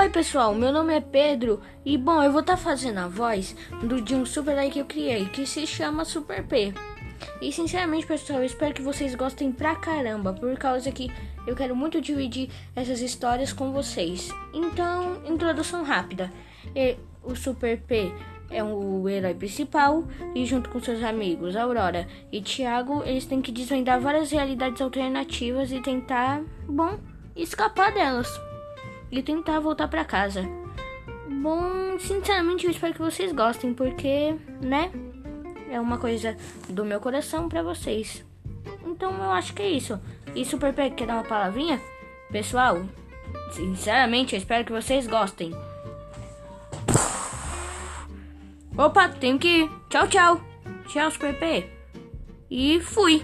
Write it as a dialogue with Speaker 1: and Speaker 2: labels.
Speaker 1: Oi pessoal, meu nome é Pedro e bom, eu vou estar tá fazendo a voz do, de um super aí que eu criei, que se chama Super P. E sinceramente pessoal, eu espero que vocês gostem pra caramba, por causa que eu quero muito dividir essas histórias com vocês. Então, introdução rápida. E, o Super P é o herói principal e junto com seus amigos Aurora e Thiago, eles têm que desvendar várias realidades alternativas e tentar, bom, escapar delas e tentar voltar para casa. Bom, sinceramente eu espero que vocês gostem, porque, né? É uma coisa do meu coração para vocês. Então eu acho que é isso. E Super Peg quer dar uma palavrinha? Pessoal, sinceramente eu espero que vocês gostem. Opa, tenho que ir. Tchau, tchau. Tchau, Super P. E fui.